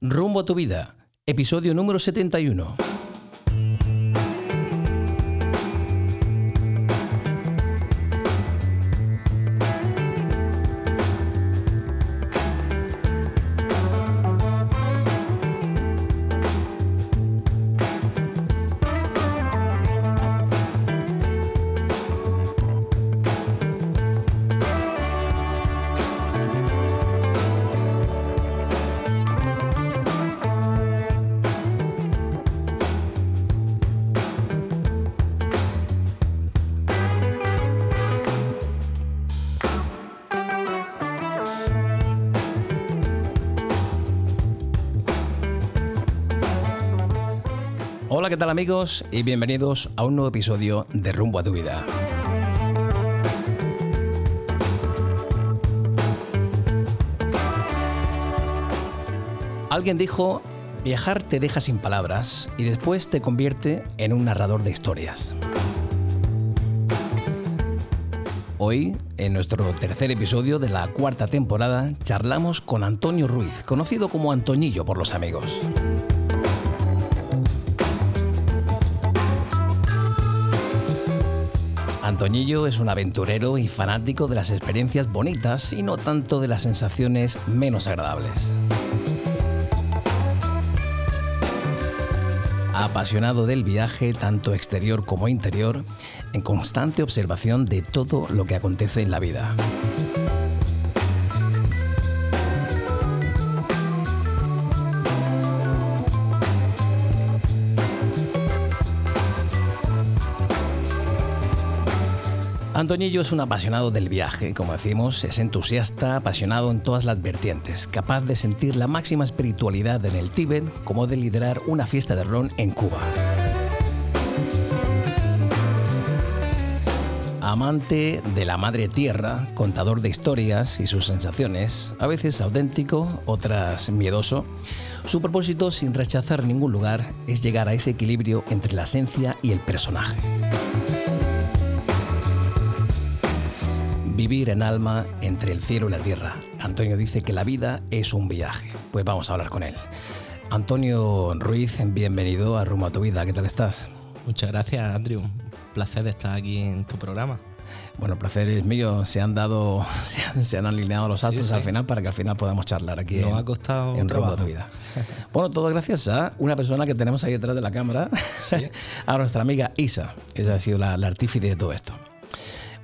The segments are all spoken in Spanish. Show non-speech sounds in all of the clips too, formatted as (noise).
Rumbo a tu vida, episodio número 71. Amigos? Y bienvenidos a un nuevo episodio de Rumbo a tu vida. Alguien dijo, viajar te deja sin palabras y después te convierte en un narrador de historias. Hoy, en nuestro tercer episodio de la cuarta temporada, charlamos con Antonio Ruiz, conocido como Antoñillo por los amigos. Antoñillo es un aventurero y fanático de las experiencias bonitas y no tanto de las sensaciones menos agradables. Apasionado del viaje, tanto exterior como interior, en constante observación de todo lo que acontece en la vida. Antoñillo es un apasionado del viaje, como decimos, es entusiasta, apasionado en todas las vertientes, capaz de sentir la máxima espiritualidad en el Tíbet como de liderar una fiesta de ron en Cuba. Amante de la madre tierra, contador de historias y sus sensaciones, a veces auténtico, otras miedoso, su propósito, sin rechazar ningún lugar, es llegar a ese equilibrio entre la esencia y el personaje. Vivir en alma entre el cielo y la tierra. Antonio dice que la vida es un viaje. Pues vamos a hablar con él. Antonio Ruiz, bienvenido a Rumbo a tu vida. ¿Qué tal estás? Muchas gracias, Andrew. Un placer de estar aquí en tu programa. Bueno, placer es mío. Se han dado, (laughs) se han, se han alineado los astros Sí, sí. al final para que al final podamos charlar aquí Nos en, ha costado en Rumbo a tu vida. Bueno, todo gracias a una persona que tenemos ahí detrás de la cámara, (laughs) a nuestra amiga Isa. Ella ha sido la, la artífice de todo esto.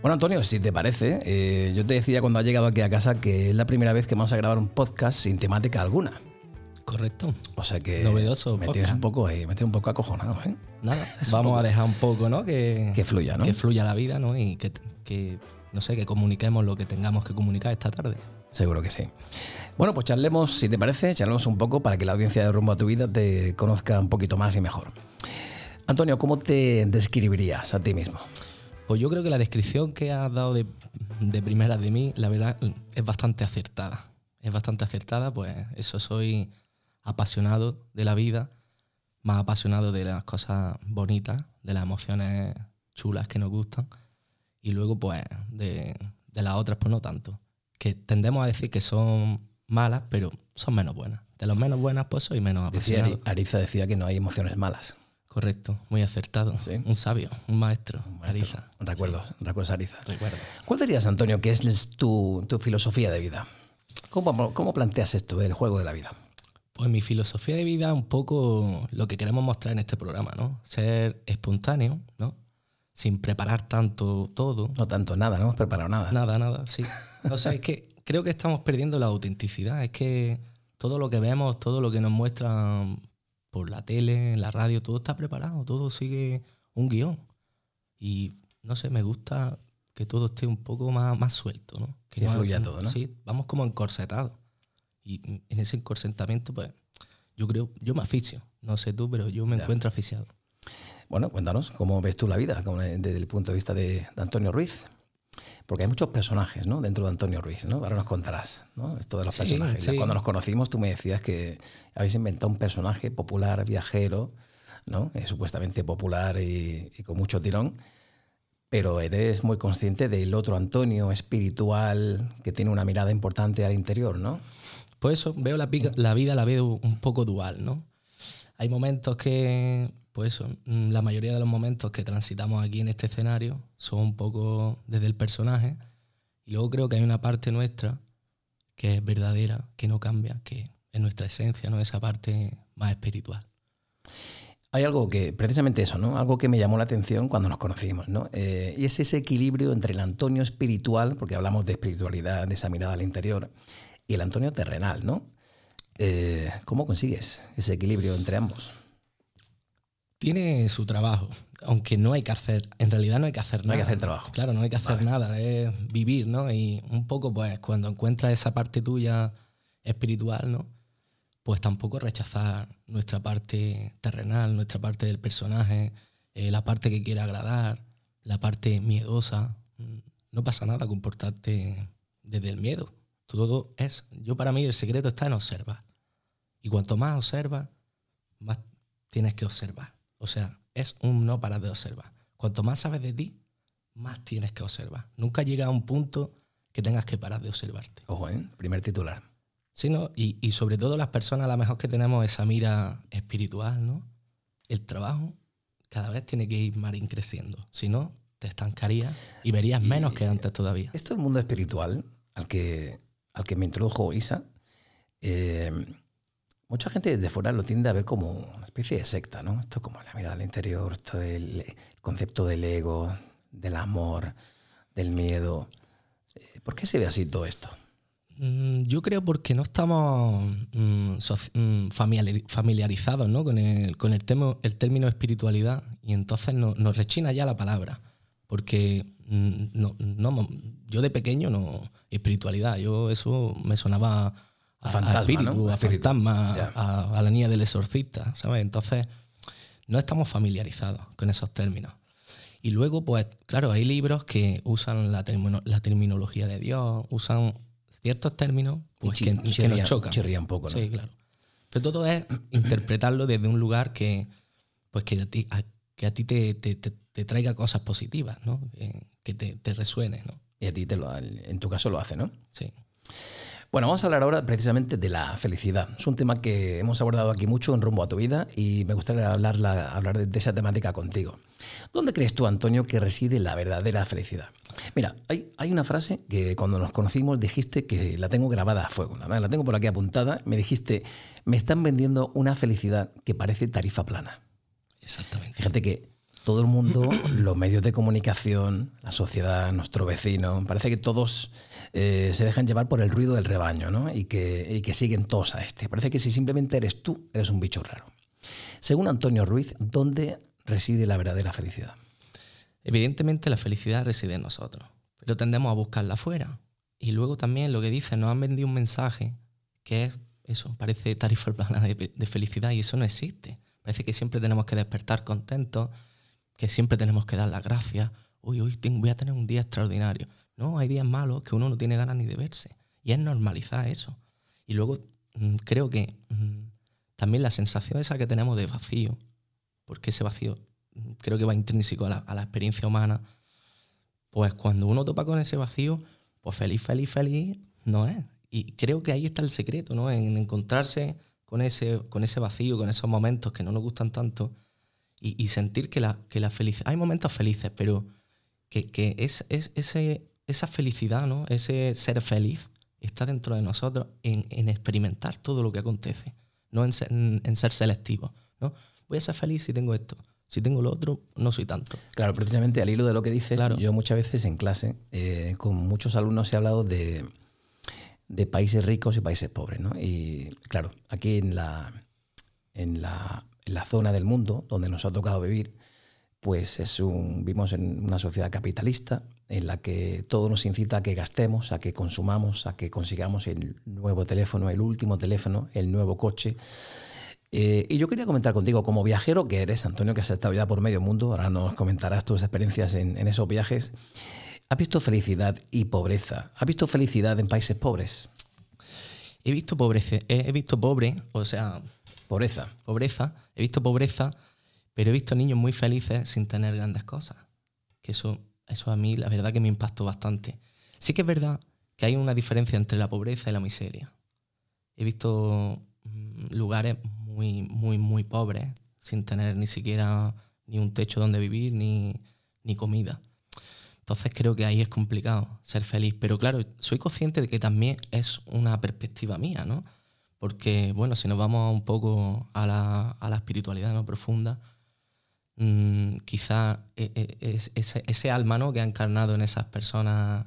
Bueno, Antonio, si te parece, eh, yo te decía cuando has llegado aquí a casa que es la primera vez que vamos a grabar un podcast sin temática alguna. Correcto. O sea que Novedoso me tienes un poco ahí, me tienes un poco acojonado, ¿eh? Nada, (laughs) vamos a dejar un poco, ¿no? Que, Que fluya, ¿no? Que fluya la vida, ¿no? Y que, que, no sé, que comuniquemos lo que tengamos que comunicar esta tarde. Seguro que sí. Bueno, pues charlemos, si te parece, charlemos un poco para que la audiencia de Rumbo a tu Vida te conozca un poquito más y mejor. Antonio, ¿cómo te describirías a ti mismo? Pues yo creo que la descripción que has dado de, de primeras de mí, la verdad, es bastante acertada. Es bastante acertada, pues eso, soy apasionado de la vida, más apasionado de las cosas bonitas, de las emociones chulas que nos gustan, y luego pues de, de las otras pues no tanto. Que tendemos a decir que son malas, pero son menos buenas. De las menos buenas pues soy menos Decía, apasionado. Ari- Ariza decía que no hay emociones malas. Correcto, muy acertado. Sí. Un sabio, un maestro. Maestro, Ariza. Recuerdos Ariza. Recuerdo. ¿Cuál dirías, Antonio, que es tu, tu filosofía de vida? ¿Cómo, ¿Cómo planteas esto del juego de la vida? Pues mi filosofía de vida es un poco lo que queremos mostrar en este programa, ¿no? Ser espontáneo, ¿no? Sin preparar tanto todo. No tanto nada, no hemos preparado nada. Nada, nada, sí. O sea, es que creo que estamos perdiendo la autenticidad. Es que todo lo que vemos, todo lo que nos muestran por la tele, en la radio, todo está preparado, todo sigue un guion. Y no sé, me gusta que todo esté un poco más, más suelto, ¿no? Que no- fluya todo, ¿no? Sí, vamos como encorsetados. Y en ese encorsetamiento, pues, yo creo, yo me aficio. No sé tú, pero yo me encuentro aficiado. Bueno, cuéntanos, ¿cómo ves tú la vida desde el punto de vista de, de Antonio Ruiz? Porque hay muchos personajes ¿no? dentro de Antonio Ruiz, ¿no? Ahora nos contarás ¿no? esto de los Sí, personajes. Sí. Cuando nos conocimos tú me decías que habéis inventado un personaje popular, viajero, ¿no? Eh, supuestamente popular y, y con mucho tirón, pero eres muy consciente del otro Antonio espiritual que tiene una mirada importante al interior, ¿no? Pues eso, veo la, la vida la veo un poco dual, ¿no? Hay momentos que, pues mm, la mayoría de los momentos que transitamos aquí en este escenario son un poco desde el personaje y luego creo que hay una parte nuestra que es verdadera, que no cambia, que es nuestra esencia, ¿no? Esa parte más espiritual. Hay algo que, precisamente eso, ¿no? Algo que me llamó la atención cuando nos conocimos, ¿no? Eh, y es ese equilibrio entre el Antonio espiritual, porque hablamos de espiritualidad, de esa mirada al interior, y el Antonio terrenal, ¿no? Eh, ¿Cómo consigues ese equilibrio entre ambos? Tiene su trabajo, aunque no hay que hacer, en realidad no hay que hacer nada. No hay que hacer trabajo. Claro, no hay que hacer nada, es vivir, ¿no? Y un poco, pues, cuando encuentras esa parte tuya espiritual, ¿no? Pues tampoco rechazar nuestra parte terrenal, nuestra parte del personaje, eh, la parte que quiere agradar, la parte miedosa. No pasa nada comportarte desde el miedo. Todo es, yo para mí el secreto está en observar. Y cuanto más observas, más tienes que observar. O sea, es un no parar de observar. Cuanto más sabes de ti, más tienes que observar. Nunca llega a un punto que tengas que parar de observarte. Ojo, ¿eh? primer titular. Sí, ¿no? Y, y, sobre todo las personas a lo mejor que tenemos esa mira espiritual, ¿no? El trabajo cada vez tiene que ir más creciendo. Si no, te estancarías y verías menos que antes todavía. Esto el mundo espiritual al que al que me introdujo Isa, eh, mucha gente desde fuera lo tiende a ver como una especie de secta, ¿no? Esto como la mirada al interior, esto el, concepto del ego, del amor, del miedo. Eh, ¿Por qué se ve así todo esto? Mm, yo creo porque no estamos mm, mm, familiarizados ¿no? con, el, con el, el término espiritualidad y entonces nos rechina ya la palabra. Porque no, no, yo de pequeño no espiritualidad, yo eso me sonaba a, fantasma, espíritu, a fantasma, a, la niña del exorcista, ¿sabes? Entonces no estamos familiarizados con esos términos. Y luego, pues, claro, hay libros que usan la, la terminología de Dios, usan ciertos términos pues, que, nos chocan. Chirría un poco, ¿no? Sí, claro. Pero todo es interpretarlo desde un lugar que, pues, que a ti, que a ti te, te, te, traiga cosas positivas, ¿no? que te, te resuene. ¿no? Y a ti te lo, en tu caso lo hace, ¿no? Sí. Bueno, vamos a hablar ahora precisamente de la felicidad. Es un tema que hemos abordado aquí mucho en rumbo a tu vida y me gustaría hablar, hablar de, esa temática contigo. ¿Dónde crees tú, Antonio, que reside la verdadera felicidad? Mira, hay, hay una frase que cuando nos conocimos dijiste que la tengo grabada a fuego, la tengo por aquí apuntada, me dijiste, me están vendiendo una felicidad que parece tarifa plana. Exactamente. Fíjate que todo el mundo, los medios de comunicación, la sociedad, nuestro vecino, parece que todos eh, se dejan llevar por el ruido del rebaño ¿no? y, que, que siguen todos a este. Parece que si simplemente eres tú, eres un bicho raro. Según Antonio Ruiz, ¿dónde reside la verdadera felicidad? Evidentemente la felicidad reside en nosotros, pero tendemos a buscarla afuera. Y luego también lo que dicen, nos han vendido un mensaje que es eso, parece tarifa plana de felicidad y eso no existe. Parece que siempre tenemos que despertar contentos, que siempre tenemos que dar las gracias. Uy, hoy voy a tener un día extraordinario. No, hay días malos que uno no tiene ganas ni de verse. Y es normalizar eso. Y luego mm, creo que mm, también la sensación esa que tenemos de vacío, porque ese vacío mm, creo que va intrínseco a la, experiencia humana, pues cuando uno topa con ese vacío, pues feliz, feliz, feliz no es. Y creo que ahí está el secreto, ¿no? En encontrarse con ese, con ese vacío, con esos momentos que no nos gustan tanto y, sentir que la, que la felicidad... Hay momentos felices, pero que, es, es, ese, esa felicidad, ¿no? ese ser feliz, está dentro de nosotros en, experimentar todo lo que acontece, no en ser, en, ser selectivo. ¿no? Voy a ser feliz si tengo esto. Si tengo lo otro, no soy tanto. Claro, precisamente al hilo de lo que dices, yo muchas veces en clase, eh, con muchos alumnos he hablado de, de países ricos y países pobres. ¿no? Y claro, aquí en la, en la, la zona del mundo donde nos ha tocado vivir, pues es un, vivimos en una sociedad capitalista en la que todo nos incita a que gastemos, a que consumamos, a que consigamos el nuevo teléfono, el último teléfono, el nuevo coche. Eh, y yo quería comentar contigo, como viajero que eres, Antonio, que has estado ya por medio mundo, ahora nos comentarás tus experiencias en, en esos viajes. ¿Has visto felicidad y pobreza? ¿Has visto felicidad en países pobres? He visto pobreza, he visto pobre, o sea... Pobreza. Pobreza, he visto pobreza, pero he visto niños muy felices sin tener grandes cosas. Que eso eso a mí la verdad que me impactó bastante. Sí que es verdad que hay una diferencia entre la pobreza y la miseria. He visto mm, lugares muy, muy, muy pobres, sin tener ni siquiera ni un techo donde vivir, ni, ni comida. Entonces creo que ahí es complicado ser feliz. Pero claro, soy consciente de que también es una perspectiva mía, ¿no? Porque, bueno, si nos vamos un poco a la, a la espiritualidad ¿no? profunda, mmm, quizá e, e, ese, ese, alma ¿no? que ha encarnado en esas personas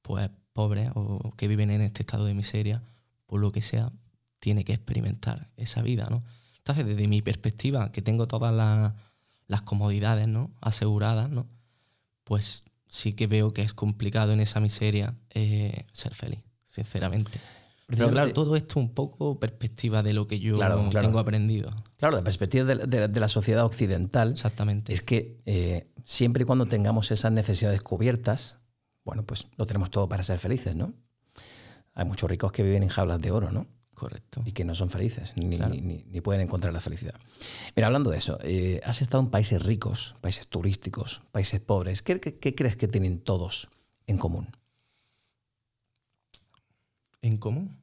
pues pobres o que viven en este estado de miseria, por lo que sea, tiene que experimentar esa vida, ¿no? Entonces, desde mi perspectiva, que tengo todas las, las comodidades ¿no? aseguradas, ¿no? pues sí que veo que es complicado en esa miseria eh, ser feliz, sinceramente. Pero claro, todo esto un poco perspectiva de lo que yo tengo aprendido. Claro, de perspectiva de, la sociedad occidental. Exactamente. Es que eh, siempre y cuando tengamos esas necesidades cubiertas, bueno, pues lo tenemos todo para ser felices, ¿no? Hay muchos ricos que viven en jaulas de oro, ¿no? Correcto. Y que no son felices, ni, ni, pueden encontrar la felicidad. Mira, hablando de eso, eh, has estado en países ricos, países turísticos, países pobres. ¿Qué, qué, crees que tienen todos en común? ¿En común?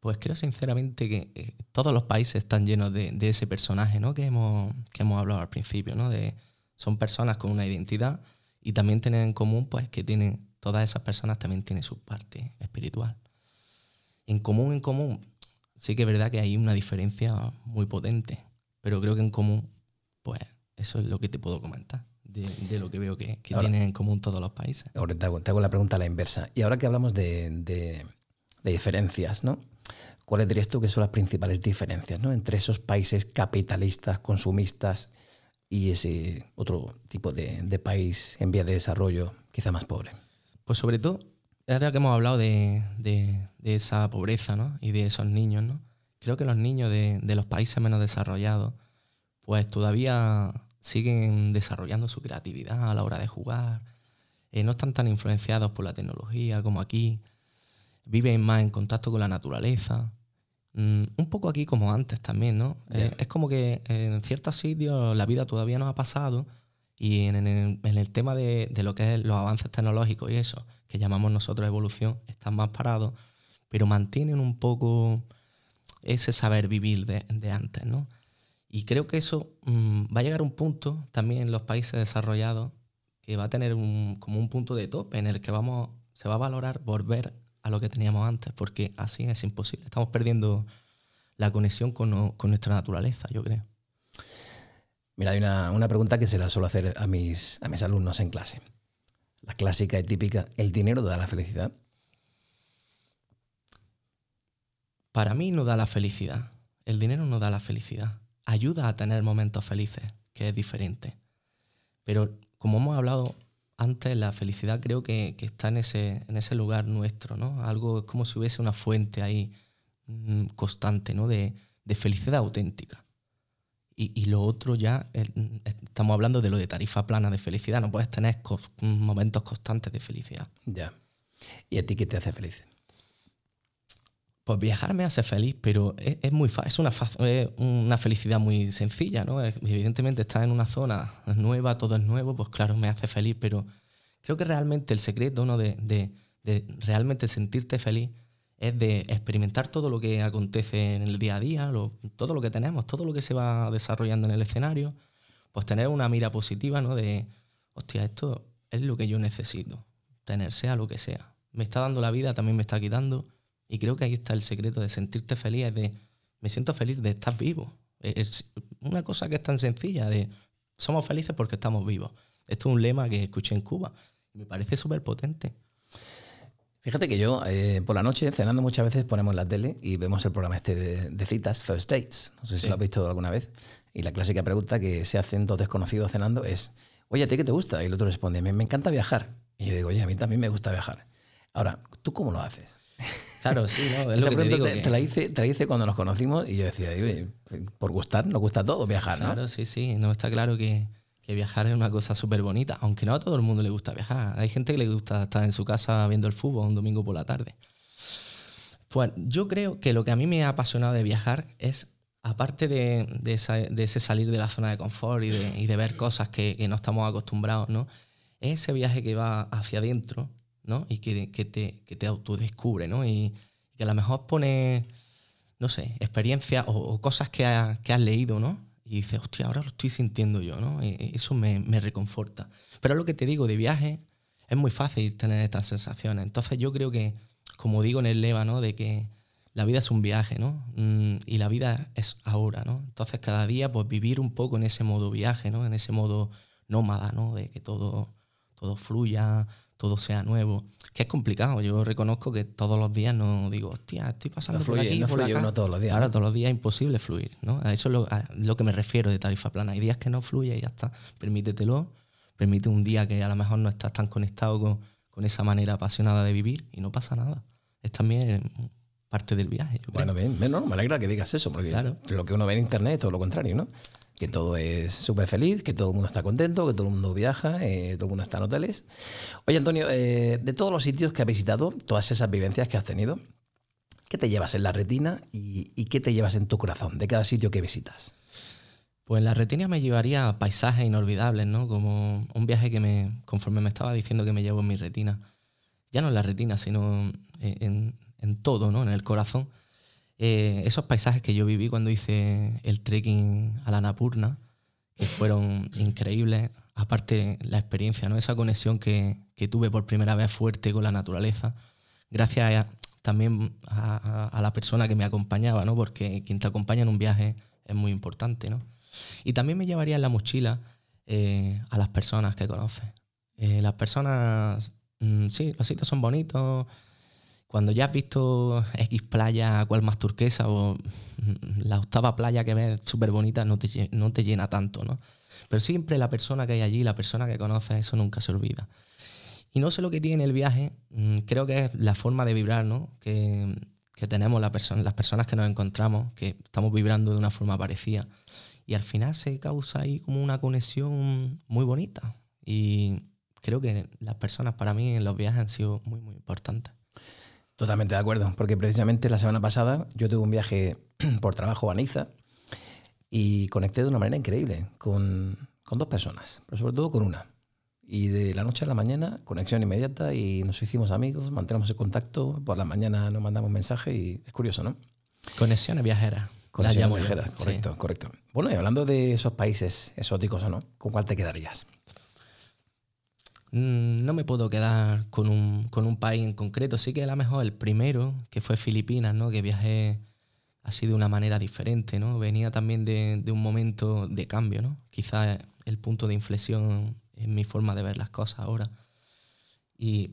Pues creo sinceramente que eh, todos los países están llenos de, de, ese personaje ¿no? que, hemos, que hemos hablado al principio. ¿no? De, son personas con una identidad y también tienen en común pues, que tienen todas esas personas también tienen su parte espiritual. En común, en común, sí que es verdad que hay una diferencia muy potente, pero creo que en común, pues eso es lo que te puedo comentar. De, lo que veo que, tienen en común todos los países. Ahora te hago, la pregunta a la inversa. Y ahora que hablamos de, de, diferencias, ¿no? ¿Cuáles dirías tú que son las principales diferencias ¿no? entre esos países capitalistas, consumistas y ese otro tipo de, país en vía de desarrollo, quizá más pobre? Pues sobre todo, ahora que hemos hablado de, esa pobreza ¿no? y de esos niños, ¿no? creo que los niños de, los países menos desarrollados, pues todavía siguen desarrollando su creatividad a la hora de jugar, eh, no están tan influenciados por la tecnología como aquí, viven más en contacto con la naturaleza. Mm, un poco aquí como antes también, ¿no? Eh, es como que en ciertos sitios la vida todavía no ha pasado y en, el, tema de, lo que es los avances tecnológicos y eso, que llamamos nosotros evolución, están más parados, pero mantienen un poco ese saber vivir de, antes, ¿no? Y creo que eso mm, va a llegar a un punto también en los países desarrollados que va a tener como un punto de tope en el que vamos, se va a valorar volver a lo que teníamos antes, porque así es imposible. Estamos perdiendo la conexión con nuestra naturaleza, yo creo. Mira, hay una, pregunta que se la suelo hacer a mis, a mis alumnos en clase. La clásica y típica, ¿el dinero da la felicidad? Para mí no da la felicidad. El dinero no da la felicidad. Ayuda a tener momentos felices, que es diferente. Pero como hemos hablado antes, la felicidad creo que, está en ese, en ese lugar nuestro, ¿no? Algo es como si hubiese una fuente ahí mm, constante, ¿no? De, de felicidad auténtica. Y, lo otro ya, estamos hablando de lo de tarifa plana de felicidad, no puedes tener momentos constantes de felicidad. Ya. ¿Y a ti qué te hace feliz? Pues viajar me hace feliz, pero es, muy es una, una felicidad muy sencilla, ¿no? Evidentemente estar en una zona nueva, todo es nuevo, pues claro, me hace feliz, pero creo que realmente el secreto ¿no? de, de, de realmente sentirte feliz es de experimentar todo lo que acontece en el día a día, todo lo que tenemos, todo lo que se va desarrollando en el escenario, pues tener una mira positiva, ¿no? De, hostia, esto es lo que yo necesito, tener, sea lo que sea. Me está dando la vida, también me está quitando, y creo que ahí está el secreto de sentirte feliz, es de, me siento feliz de estar vivo. Es una cosa que es tan sencilla, de, somos felices porque estamos vivos. Esto es un lema que escuché en Cuba, y me parece súper potente. Fíjate que yo eh, por la noche, cenando muchas veces, ponemos la tele y vemos el programa este de, citas, First Dates. No sé si lo has visto alguna vez. Y la clásica pregunta que se hacen dos desconocidos cenando es, oye, ¿a ti qué te gusta? Y el otro responde, me, encanta viajar. Y yo digo, oye, a mí también me gusta viajar. Ahora, ¿tú cómo lo haces? Claro, sí, ¿no? Esa pregunta te, la hice, te, la hice, cuando nos conocimos y yo decía, por gustar, nos gusta todo viajar, ¿no? Claro, sí, sí. No, está claro que, viajar es una cosa súper bonita, aunque no a todo el mundo le gusta viajar. Hay gente que le gusta estar en su casa viendo el fútbol un domingo por la tarde. Pues yo creo que lo que a mí me ha apasionado de viajar es aparte de, de, ese salir de la zona de confort y de, ver cosas que, no estamos acostumbrados, ¿no? Es ese viaje que va hacia adentro, ¿no? Y que, te, que te autodescubre, ¿no? Y que a lo mejor pone, no sé, experiencias o, cosas que, has leído, ¿no? Y dices, hostia, ahora lo estoy sintiendo yo, ¿no? Y eso me, me reconforta. Pero lo que te digo, de viaje es muy fácil tener estas sensaciones. Entonces yo creo que, como digo en el leva, ¿no? De que la vida es un viaje, ¿no? Mm, y la vida es ahora, ¿no? Entonces cada día pues vivir un poco en ese modo viaje, ¿no? En ese modo nómada, ¿no? De que todo, todo fluya, todo sea nuevo. Que es complicado. Yo reconozco que todos los días no digo, hostia, estoy pasando por aquí, no por fluye Uno todos los días. Ahora todos los días es imposible fluir, ¿no? A eso es lo, lo, que me refiero de tarifa plana. Hay días que no fluye y ya está. Permítetelo. Permite un día que a lo mejor no estás tan conectado con, con esa manera apasionada de vivir y no pasa nada. Es también parte del viaje. bueno, bien, no, me alegra que digas eso, porque lo que uno ve en internet es todo lo contrario, ¿no? Que todo es súper feliz, que todo el mundo está contento, que todo el mundo viaja, eh, todo el mundo está en hoteles. Oye, Antonio, eh, de todos los sitios que has visitado, todas esas vivencias que has tenido, ¿qué te llevas en la retina y, y qué te llevas en tu corazón de cada sitio que visitas? Pues la retina me llevaría a paisajes inolvidables, ¿no? Como un viaje que me, conforme me estaba diciendo que me llevo en mi retina. Ya no en la retina, sino en, en todo, ¿no? en el corazón. Eh, esos paisajes que yo viví cuando hice el trekking a la Napurna, que fueron increíbles, aparte la experiencia, ¿no? esa conexión que, que tuve por primera vez fuerte con la naturaleza, gracias también a, la persona que me acompañaba, ¿no? porque quien te acompaña en un viaje es muy importante. ¿no? Y también me llevaría en la mochila eh, a las personas que conoces. Eh, las personas, mm, sí, los sitios son bonitos, cuando ya has visto X playa, cual más turquesa o la octava playa que ves súper bonita, no te, no te llena tanto, ¿no? Pero siempre la persona que hay allí, la persona que conoces, eso nunca se olvida. Y no sé lo que tiene el viaje, mm, creo que es la forma de vibrar, ¿no? Que, que tenemos la las personas que nos encontramos, que estamos vibrando de una forma parecida. Y al final se causa ahí como una conexión muy bonita. Y creo que las personas para mí en los viajes han sido muy, muy importantes. Totalmente de acuerdo, porque precisamente la semana pasada yo tuve un viaje (clears throat) por trabajo a Niza y conecté de una manera increíble con, con dos personas, pero sobre todo con una. Y de la noche a la mañana, conexión inmediata y nos hicimos amigos, mantenemos el contacto, por la mañana nos mandamos mensaje y es curioso, ¿no? Conexiones viajeras. Conexiones viajeras, correcto, correcto. Bueno, y hablando de esos países exóticos o no, ¿con cuál te quedarías? Mm, no me puedo quedar con un, con un, país en concreto. Sí que a lo mejor el primero, que fue Filipinas, ¿no? que viajé así de una manera diferente. ¿no? Venía también de, de un momento de cambio. ¿no? Quizás el punto de inflexión en mi forma de ver las cosas ahora. Y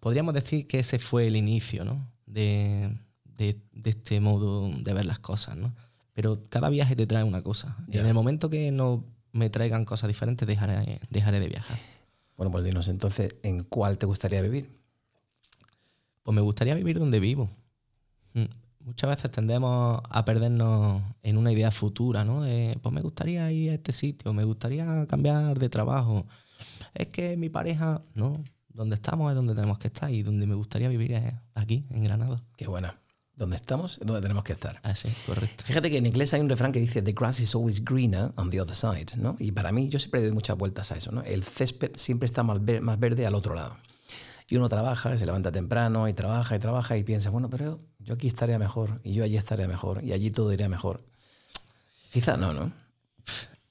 podríamos decir que ese fue el inicio ¿no? de, de, de, este modo de ver las cosas. ¿no? Pero cada viaje te trae una cosa. Y en el momento que no me traigan cosas diferentes, dejaré, dejaré de viajar. Bueno, pues dinos entonces, ¿en cuál te gustaría vivir? Pues me gustaría vivir donde vivo. Mm, muchas veces tendemos a perdernos en una idea futura, ¿no? De, pues me gustaría ir a este sitio, me gustaría cambiar de trabajo. Es que mi pareja, no, donde estamos es donde tenemos que estar y donde me gustaría vivir es aquí, en Granada. Qué buena donde estamos es donde tenemos que estar. Ah, sí, correcto. Fíjate que en inglés hay un refrán que dice The grass is always greener on the other side, ¿no? Y para mí yo siempre doy muchas vueltas a eso, ¿no? El césped siempre está más, verde al otro lado. Y uno trabaja, se levanta temprano y trabaja y trabaja y piensa, bueno, pero yo aquí estaría mejor y yo allí estaría mejor y allí todo iría mejor. Quizá no, ¿no?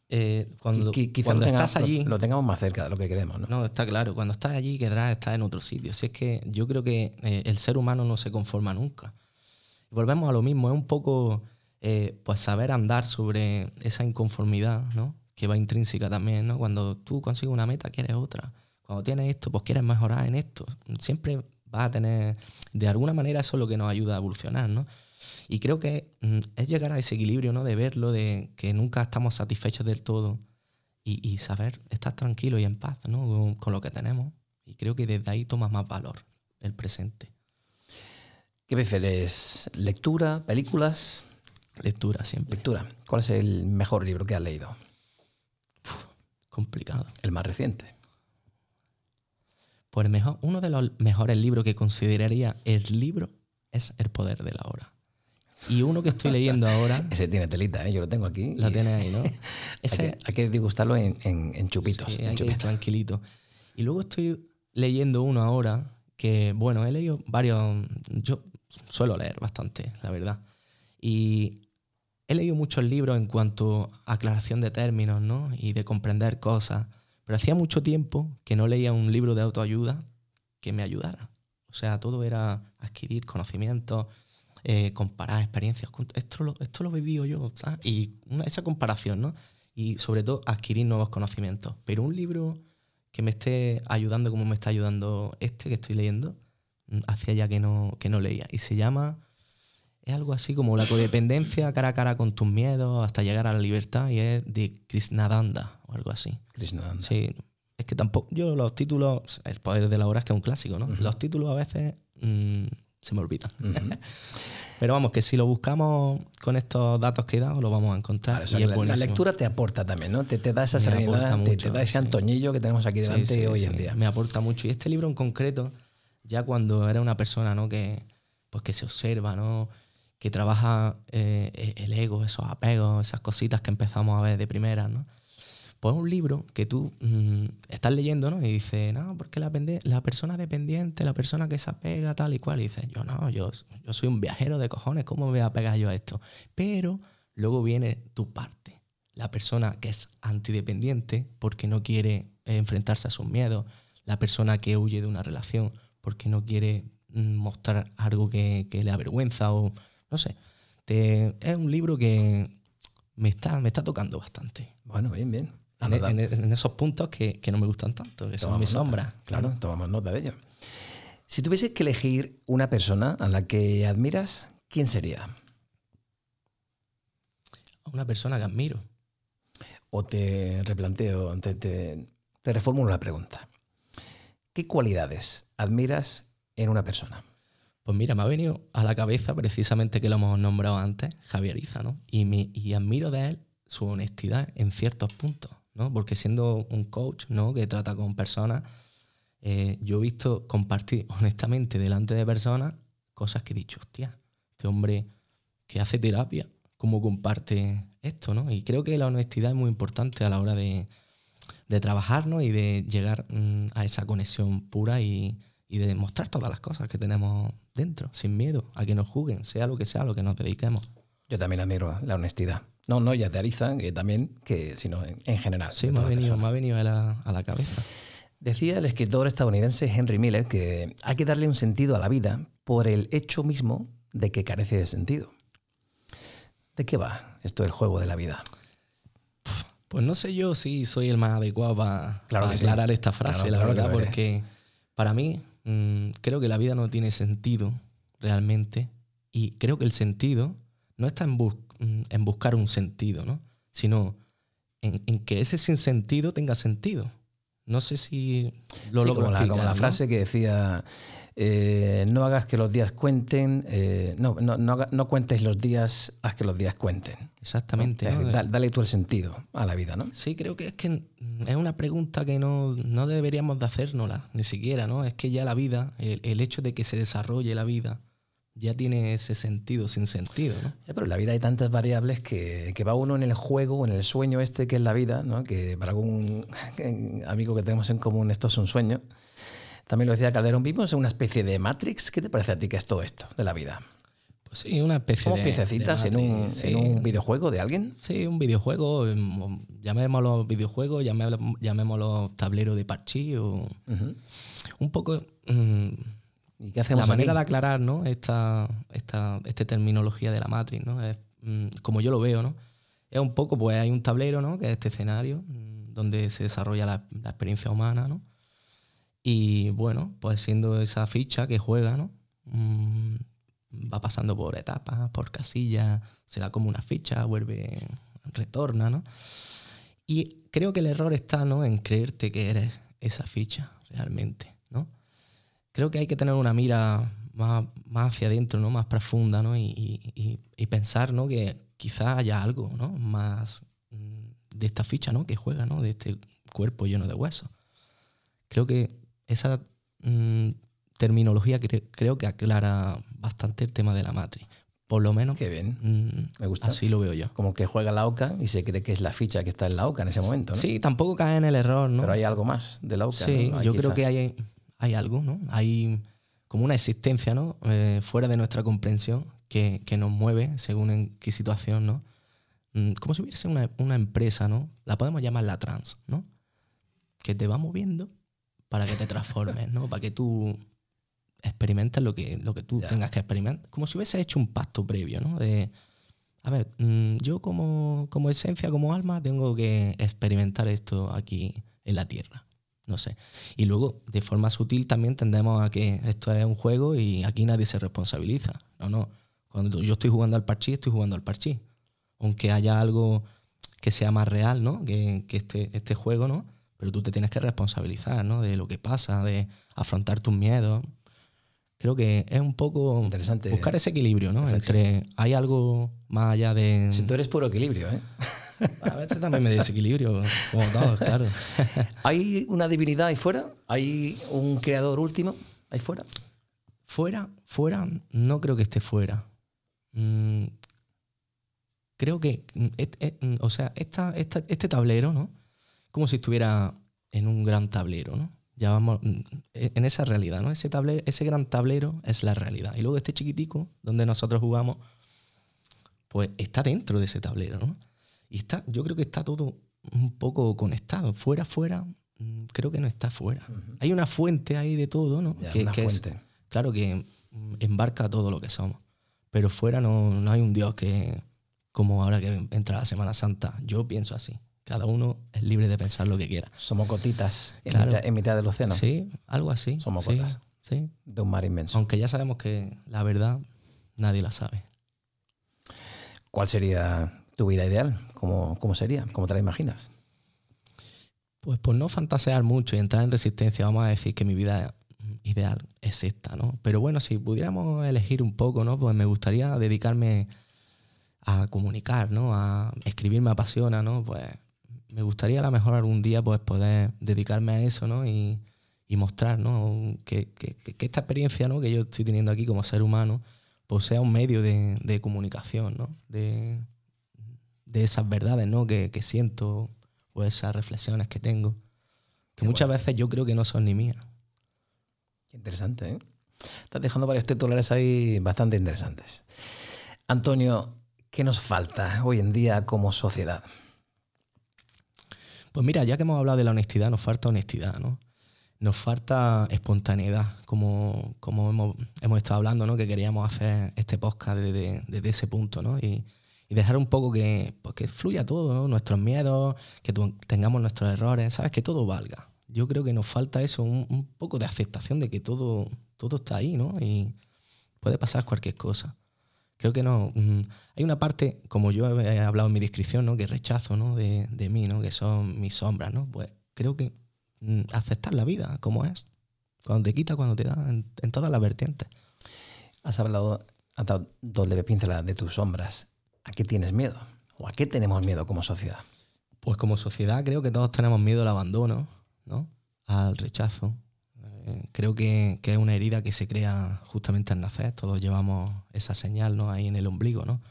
Eh, cuando, cuando estás allí. Lo, tengamos más cerca de lo que queremos, ¿no? No, está claro. Cuando estás allí, quedarás estar en otro sitio. Si es que yo creo que eh, el ser humano no se conforma nunca volvemos a lo mismo, es un poco eh, pues saber andar sobre esa inconformidad, ¿no? Que va intrínseca también, ¿no? Cuando tú consigues una meta, quieres otra. Cuando tienes esto, pues quieres mejorar en esto. Siempre vas a tener, de alguna manera eso es lo que nos ayuda a evolucionar, ¿no? Y creo que mm, es llegar a ese equilibrio, ¿no? De verlo, de que nunca estamos satisfechos del todo y, saber estar tranquilo y en paz, ¿no? con lo que tenemos. Y creo que desde ahí tomas más valor el presente. ¿Qué prefieres? ¿Lectura? ¿Películas? Lectura siempre. Lectura. ¿Cuál es el mejor libro que has leído? complicado. El más reciente. Pues mejor, uno de los mejores libros que consideraría el libro es El poder de la hora. Y uno que estoy leyendo ahora. (laughs) Ese tiene telita, ¿eh? yo lo tengo aquí. Lo tienes ahí, ¿no? (laughs) Ese, hay, que, degustarlo en, en, chupitos. Sí, hay tranquilito. Y luego estoy leyendo uno ahora que, bueno, he leído varios. Yo suelo leer bastante, la verdad. Y he leído muchos libros en cuanto a aclaración de términos, ¿no? Y de comprender cosas. Pero hacía mucho tiempo que no leía un libro de autoayuda que me ayudara. O sea, todo era adquirir conocimientos, eh, comparar experiencias. Esto lo, esto lo vivido yo. Y esa comparación, ¿no? Y sobre todo adquirir nuevos conocimientos. Pero un libro que me esté ayudando como me está ayudando este que estoy leyendo, hacía ya que no, que no leía. Y se llama, es algo así como la codependencia cara a cara con tus miedos hasta llegar a la libertad y es de Krishnadanda o algo así. Krishnadanda. Sí, es que tampoco, yo los títulos, el poder de la hora es que es un clásico, ¿no? Los títulos a veces mm, se me olvidan. (laughs) Pero vamos, que si lo buscamos con estos datos que he dado, lo vamos a encontrar. la, lectura te aporta también, ¿no? Te, da esa serenidad, te, da ese antoñillo que tenemos aquí delante hoy en día. Me aporta mucho. Y este libro en concreto, ya cuando era una persona ¿no? que, pues que se observa, ¿no? que trabaja eh, el ego, esos apegos, esas cositas que empezamos a ver de primera, ¿no? pues un libro que tú mm, estás leyendo, ¿no? Y dices, no, porque la, la persona dependiente, la persona que se apega, tal y cual. Y dices, yo no, yo, yo soy un viajero de cojones, ¿cómo me voy a pegar yo a esto? Pero luego viene tu parte, la persona que es antidependiente porque no quiere enfrentarse a sus miedos, la persona que huye de una relación porque no quiere mm, mostrar algo que, que le avergüenza o no sé. Te, es un libro que me está, me está tocando bastante. Bueno, bien, bien. En, esos puntos que, no me gustan tanto, que son mis sombras. Claro, tomamos nota de ello. Si tuvieses que elegir una persona a la que admiras, ¿quién sería? Una persona que admiro. O te replanteo, te, te, te reformulo la pregunta. ¿Qué cualidades admiras en una persona? Pues mira, me ha venido a la cabeza precisamente que lo hemos nombrado antes, Javier Iza, ¿no? Y, me, y admiro de él su honestidad en ciertos puntos. ¿no? Porque siendo un coach, ¿no? Que trata con personas, eh, yo he visto compartir honestamente delante de personas cosas que he dicho, hostia, este hombre que hace terapia, ¿cómo comparte esto, no? Y creo que la honestidad es muy importante a la hora de, de trabajar, Y de llegar mm, a esa conexión pura y, y de mostrar todas las cosas que tenemos dentro, sin miedo a que nos juzguen, sea lo que sea, a lo que nos dediquemos. Yo también admiro la honestidad. No, no ya te Ariza, que también, que, sino en, general. Sí, me ha, venido, me ha, venido, a la, a la cabeza. Decía el escritor estadounidense Henry Miller que hay que darle un sentido a la vida por el hecho mismo de que carece de sentido. ¿De qué va esto del juego de la vida? Pues no sé yo si soy el más adecuado para, aclarar esta frase, la verdad, porque para mí mm, creo que la vida no tiene sentido realmente y creo que el sentido no está en, busca en buscar un sentido, ¿no? sino en, que ese sinsentido tenga sentido. No sé si lo logro como la, como la frase que decía, eh, no hagas que los días cuenten, eh, no, no, no, cuentes los días, haz que los días cuenten. Exactamente. dale tú el sentido a la vida, ¿no? Sí, creo que es que es una pregunta que no, deberíamos de hacérnosla, ni siquiera, ¿no? Es que ya la vida, el hecho de que se desarrolle la vida, ya tiene ese sentido sin sentido. ¿no? pero en la vida hay tantas variables que, que, va uno en el juego, en el sueño este que es la vida, ¿no? que para algún (laughs) amigo que tenemos en común esto es un sueño. También lo decía Calderón, vimos en una especie de Matrix. ¿Qué te parece a ti que es todo esto de la vida? Pues sí, una especie de. piececitas en, un, en, un, videojuego de alguien? Sí, un videojuego, llamémoslo videojuego, llamémoslo tablero de parchí o. Un poco. Mm, ¿Y qué hacemos la manera de aclarar ¿no? esta, esta, terminología de la Matrix, ¿no? Es, mm, como yo lo veo, ¿no? Es un poco, pues hay un tablero, ¿no? Que es este escenario mm, donde se desarrolla la, experiencia humana, ¿no? Y bueno, pues siendo esa ficha que juega, ¿no? Mm, va pasando por etapas, por casillas, se da como una ficha, vuelve, retorna, ¿no? Y creo que el error está, ¿no? En creerte que eres esa ficha realmente creo que hay que tener una mira más, hacia adentro, ¿no? más profunda, ¿no? y, pensar ¿no? que quizás haya algo ¿no? más mm, de esta ficha ¿no? que juega, ¿no? de este cuerpo lleno de huesos. Creo que esa mm, terminología creo que aclara bastante el tema de la matriz. Por lo menos. Qué bien. mm, Me gusta. Así lo veo yo. Como que juega la OCA y se cree que es la ficha que está en la OCA en ese momento, ¿no? Sí, tampoco cae en el error, ¿no? Pero hay algo más de la OCA. Sí, yo creo que hay, hay algo, ¿no? Hay como una existencia, ¿no? Eh, fuera de nuestra comprensión que, que nos mueve según en qué situación, ¿no? Mm, Como si hubiese una, una empresa, ¿no? La podemos llamar la trans, ¿no? Que te va moviendo para que te transformes, ¿no? Para que tú experimentes lo que, lo que tú tengas que experimentar. Como si hubiese hecho un pacto previo, ¿no? De, a ver, mm, yo como, como esencia, como alma, tengo que experimentar esto aquí en la Tierra. No sé. Y luego, de forma sutil, también tendemos a que esto es un juego y aquí nadie se responsabiliza. No, no. Cuando yo estoy jugando al parchís, estoy jugando al parchís. Aunque haya algo que sea más real, ¿no? Que, que este, este juego, ¿no? Pero tú te tienes que responsabilizar, ¿no? De lo que pasa, de afrontar tus miedos. Creo que es un poco Interesante. buscar ese equilibrio, ¿no? reflexión. Entre hay algo más allá de... Si tú eres puro equilibrio, ¿eh? (laughs) A veces también me desequilibrio, como todos, claro. (laughs) ¿Hay una divinidad ahí fuera? ¿Hay un creador último ahí fuera? Fuera, fuera, no creo que esté fuera. Mm, creo que, mm, et- et- mm, o sea, esta, esta- este tablero, ¿no? Como si estuviera en un gran tablero, ¿no? Ya vamos, mm, en esa realidad, ¿no? Ese, tablero, ese gran tablero es la realidad. Y luego este chiquitico, donde nosotros jugamos, pues está dentro de ese tablero, ¿no? Y está, yo creo que está todo un poco conectado. Fuera, fuera, mm, creo que no está fuera. Hay una fuente ahí de todo, ¿no? Ya, que, una que es- fuente. claro que mm, embarca todo lo que somos. Pero fuera no, no hay un Dios que, como ahora que entra la Semana Santa, yo pienso así. Cada uno es libre de pensar lo que quiera. Somos gotitas en, Claro. mitad, en mitad del océano, Sí, algo así. Somos sí, gotas. Sí. de un mar inmenso. Aunque ya sabemos que la verdad nadie la sabe. ¿Cuál sería tu vida ideal? ¿Cómo, cómo sería? ¿Cómo te la imaginas? Pues por no fantasear mucho y entrar en resistencia, vamos a decir que mi vida ideal es esta, ¿no? Pero bueno, si pudiéramos elegir un poco, ¿no? Pues me gustaría dedicarme a comunicar, ¿no? A escribir me apasiona, ¿no? Pues me gustaría a lo mejor algún día pues poder dedicarme a eso, ¿no? Y, y mostrar, ¿no? Que, que- esta experiencia, ¿no? Que yo estoy teniendo aquí como ser humano, pues sea un medio de, de comunicación, ¿no? De, de esas verdades, ¿no? Que, que siento o esas reflexiones que tengo, que Qué muchas veces yo creo que no son ni mías. Qué interesante, ¿eh? Estás dejando varios titulares ahí bastante interesantes. Antonio, ¿qué nos falta hoy en día como sociedad? Pues mira, ya que hemos hablado de la honestidad, nos falta honestidad, ¿no? Nos falta espontaneidad, como, como hemos, hemos estado hablando, ¿no? Que queríamos hacer este podcast desde, desde ese punto, ¿no? Y, y dejar un poco que, pues que fluya todo, ¿no? Nuestros miedos, que tengamos nuestros errores, ¿sabes? Que todo valga. Yo creo que nos falta eso, un, un poco de aceptación de que todo, todo está ahí, ¿no? Y puede pasar cualquier cosa. Creo que no. mm, hay una parte, como yo he hablado en mi descripción, ¿no? Que rechazo, ¿no? De, de mí, ¿no? Que son mis sombras, ¿no? Pues creo que mm, aceptar la vida como es. Cuando te quita, cuando te da, en, en todas las vertientes. Has hablado, has dado dos leve pinceladas de tus sombras. ¿A qué tienes miedo? ¿O a qué tenemos miedo como sociedad? Pues como sociedad creo que todos tenemos miedo al abandono, ¿no? Al rechazo. Creo que, que es una herida que se crea justamente al nacer. Todos llevamos esa señal, ¿no? Ahí en el ombligo, ¿no?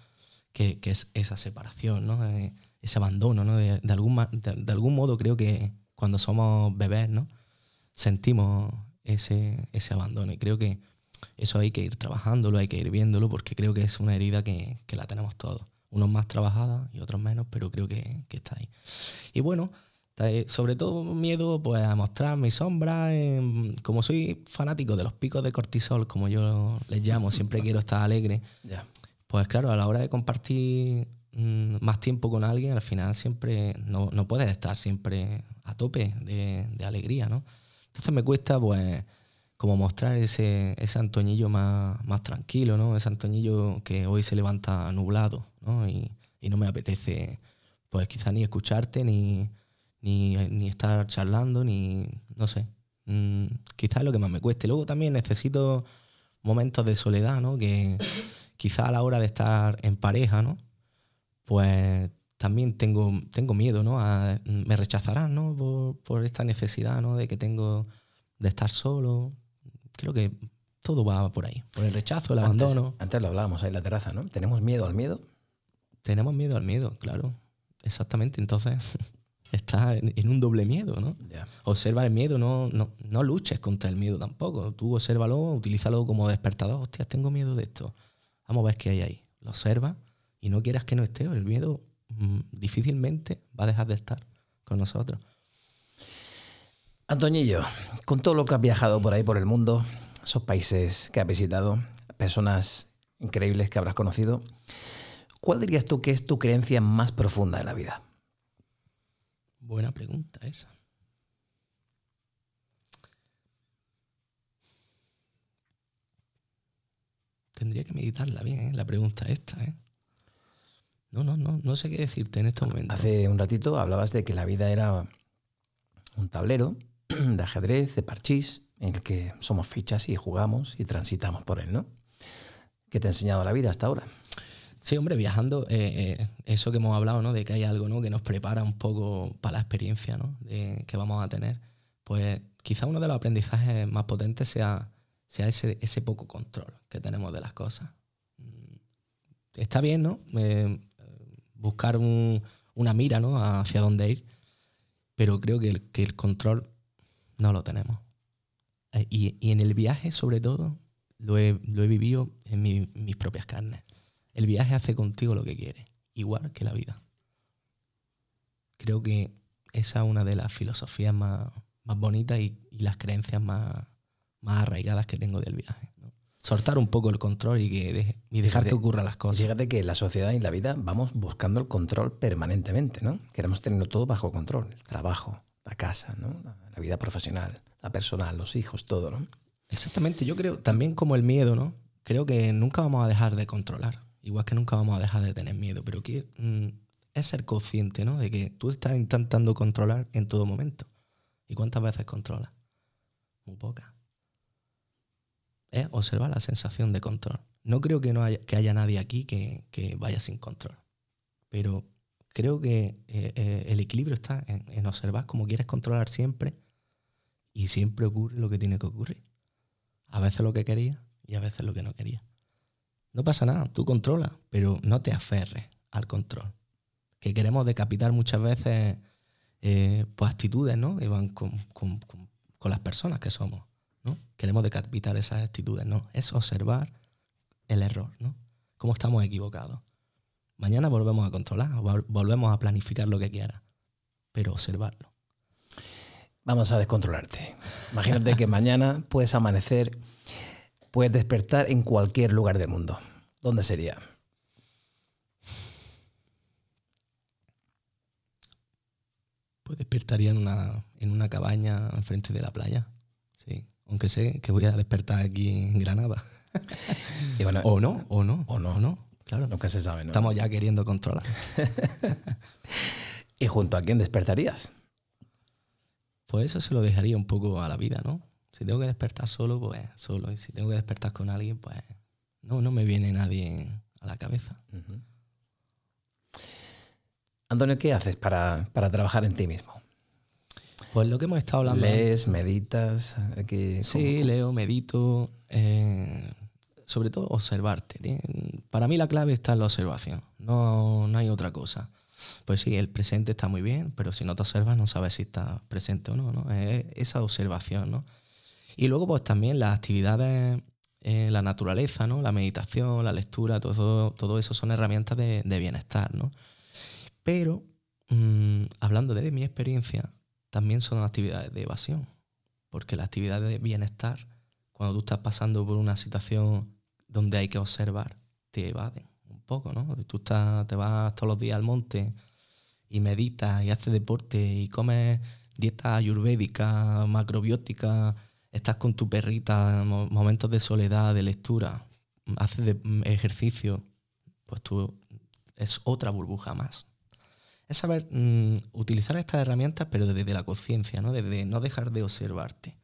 Que, que es esa separación, ¿no? Eh, ese abandono, ¿no? De, de algún, de, de algún modo creo que cuando somos bebés, ¿no? Sentimos ese, ese abandono y creo que eso hay que ir trabajándolo, hay que ir viéndolo porque creo que es una herida que, que la tenemos todos. Unos más trabajadas y otros menos, pero creo que, que está ahí. Y bueno, sobre todo miedo pues, a mostrar mis sombras. em, como soy fanático de los picos de cortisol, como yo les llamo, siempre quiero estar alegre. Ya. Pues claro, a la hora de compartir mm, más tiempo con alguien, al final siempre no, no puedes estar siempre a tope de, de alegría, ¿no? Entonces me cuesta, pues, como mostrar ese, ese Antoñillo más, más tranquilo, ¿no? Ese Antoñillo que hoy se levanta nublado, ¿no? Y, y no me apetece, pues, quizá ni escucharte, ni, ni, ni estar charlando, ni, no sé. Mm, quizá es lo que más me cueste. Luego también necesito momentos de soledad, ¿no? Que (coughs) quizá a la hora de estar en pareja, ¿no? Pues también tengo, tengo miedo, ¿no? A- me rechazarán, ¿no? Por, por esta necesidad, ¿no? De que tengo de estar solo. Creo que todo va por ahí, por el rechazo, el Antes- abandono. Antes, lo hablábamos ahí en la terraza, ¿no? Tenemos miedo al miedo. Tenemos miedo al miedo, claro. Exactamente, entonces (laughs) está en, en un doble miedo, ¿no? Observa el miedo, no, no, no luches contra el miedo tampoco. Tú obsérvalo, utilízalo como despertador. Hostias, tengo miedo de esto. Vamos a ver qué hay ahí. Lo observa y no quieras que no esté. El miedo mm, difícilmente va a dejar de estar con nosotros. Antoñillo, con todo lo que has viajado por ahí por el mundo, esos países que has visitado, personas increíbles que habrás conocido, ¿cuál dirías tú que es tu creencia más profunda en la vida? Buena pregunta esa. Tendría que meditarla bien, ¿eh? la pregunta esta. ¿eh? No, no, no, no sé qué decirte en este momento. Hace un ratito hablabas de que la vida era un tablero de ajedrez, de parchís, en el que somos fichas y jugamos y transitamos por él, ¿no? ¿Qué te ha enseñado la vida hasta ahora? Sí, hombre, viajando, eh, eh, eso que hemos hablado, ¿no? De que hay algo, ¿no? Que nos prepara un poco para la experiencia, ¿no? Que vamos a tener. Pues quizá uno de los aprendizajes más potentes sea, sea ese, ese poco control que tenemos de las cosas. Mm, Está bien, ¿no? Eh, buscar un- una mira, ¿no? Hacia dónde ir. Pero creo que el, control no lo tenemos. Y, y en el viaje, sobre todo, lo he, lo he vivido en mi- mis propias carnes. El viaje hace contigo lo que quiere, igual que la vida. Creo que esa es una de las filosofías más, más bonitas y, y las creencias más, más arraigadas que tengo del viaje. ¿no? Soltar un poco el control y, que deje- y dejar Fíjate, que ocurran las cosas. Fíjate que en la sociedad y en la vida vamos buscando el control permanentemente, ¿no? Queremos tenerlo todo bajo control. El trabajo, la casa, ¿no? La, la vida profesional, la personal, los hijos, todo, ¿no? Exactamente, yo creo también como el miedo, ¿no? Creo que nunca vamos a dejar de controlar, igual que nunca vamos a dejar de tener miedo, pero que mm, es ser consciente, ¿no? De que tú estás intentando controlar en todo momento. ¿Y cuántas veces controlas? Muy pocas. Es observar la sensación de control. No creo que, no haya, que haya nadie aquí que, que vaya sin control, pero creo que eh, eh, el equilibrio está en, en observar cómo quieres controlar siempre y siempre ocurre lo que tiene que ocurrir. A veces lo que quería y a veces lo que no quería. No pasa nada, tú controlas, pero no te aferres al control. Que queremos decapitar muchas veces eh, pues actitudes ¿no? que van con, con- con- las personas que somos. ¿no? Queremos decapitar esas actitudes, no. Es observar el error, ¿no? Cómo estamos equivocados. Mañana volvemos a controlar, vol- volvemos a planificar lo que quieras, pero observarlo. Vamos a descontrolarte. Imagínate que mañana puedes amanecer, puedes despertar en cualquier lugar del mundo. ¿Dónde sería? Pues despertaría en una, en una cabaña enfrente de la playa. Sí. Aunque sé que voy a despertar aquí en Granada. (laughs) Y bueno, O no, o no, O no. o no. Claro. nunca se sabe, ¿no? Estamos ya queriendo controlar. (laughs) ¿Y junto a quién despertarías? Pues eso se lo dejaría un poco a la vida, ¿no? Si tengo que despertar solo, pues solo. Y si tengo que despertar con alguien, pues no, no me viene nadie a la cabeza. Antonio, ¿qué haces para, para trabajar en ti mismo? Pues lo que hemos estado hablando. ¿Lees, meditas? ¿Qué- Sí, leo, medito. eh, sobre todo observarte. Para mí la clave está en la observación. No, no hay otra cosa. Pues sí, el presente está muy bien, pero si no te observas no sabes si estás presente o no. ¿no? Es esa observación, ¿no? Y luego pues también las actividades, eh, la naturaleza, ¿no? La meditación, la lectura, todo, todo eso son herramientas de, bienestar, ¿no? Pero, mm, hablando de mi experiencia, también son actividades de evasión. Porque las actividades de bienestar, cuando tú estás pasando por una situación donde hay que observar, te evaden un poco, ¿no? Tú estás, te vas todos los días al monte y meditas y haces deporte y comes dieta ayurvédica, macrobiótica, estás con tu perrita, mo- momentos de soledad, de lectura, haces de- ejercicio, pues tú es otra burbuja más. Es saber mm, utilizar estas herramientas, pero desde la conciencia, ¿no? Desde no dejar de observarte.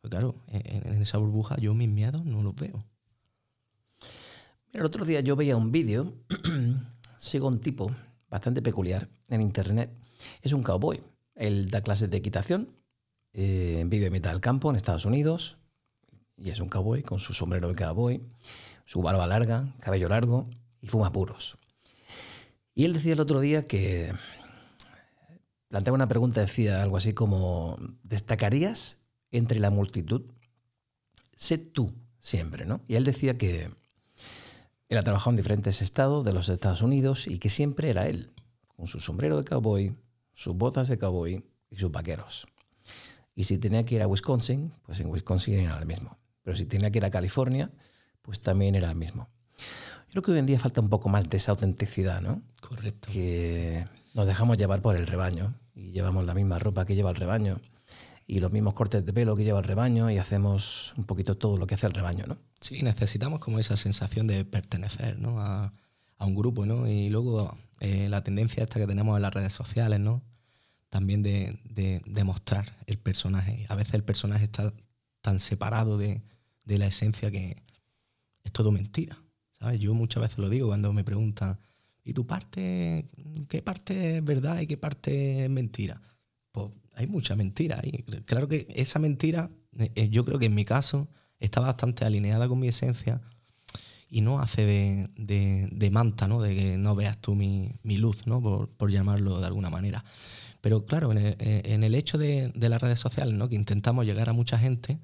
Pues claro, en, en esa burbuja yo mis miedos no los veo. El otro día yo veía un vídeo, (clears throat) sigo un tipo bastante peculiar en internet. Es un cowboy. Él da clases de equitación, eh, vive en mitad del campo en Estados Unidos. Y es un cowboy con su sombrero de cowboy, su barba larga, cabello largo y fuma puros. Y él decía el otro día que planteaba una pregunta, decía algo así como, ¿destacarías entre la multitud? Sé tú siempre, ¿no? Y él decía que él ha trabajado en diferentes estados de los Estados Unidos y que siempre era él, con su sombrero de cowboy, sus botas de cowboy y sus vaqueros. Y si tenía que ir a Wisconsin, pues en Wisconsin era el mismo. Pero si tenía que ir a California, pues también era el mismo. Yo creo que hoy en día falta un poco más de esa autenticidad, ¿no? Correcto. Que nos dejamos llevar por el rebaño y llevamos la misma ropa que lleva el rebaño y los mismos cortes de pelo que lleva el rebaño y hacemos un poquito todo lo que hace el rebaño, ¿no? Sí, necesitamos como esa sensación de pertenecer ¿no? a, a un grupo, ¿no? Y luego eh, la tendencia esta que tenemos en las redes sociales, ¿no? También de, de, mostrar el personaje. A veces el personaje está tan separado de, de la esencia que es todo mentira. ¿sabes? Yo muchas veces lo digo cuando me preguntan, ¿y tu parte, qué parte es verdad y qué parte es mentira? Pues hay mucha mentira ahí. Claro que esa mentira, eh, yo creo que en mi caso está bastante alineada con mi esencia y no hace de, de, de manta, ¿no? De que no veas tú mi, mi luz, ¿no? Por, por, llamarlo de alguna manera. Pero claro, en el, en el hecho de, de, las redes sociales, ¿no? Que intentamos llegar a mucha gente,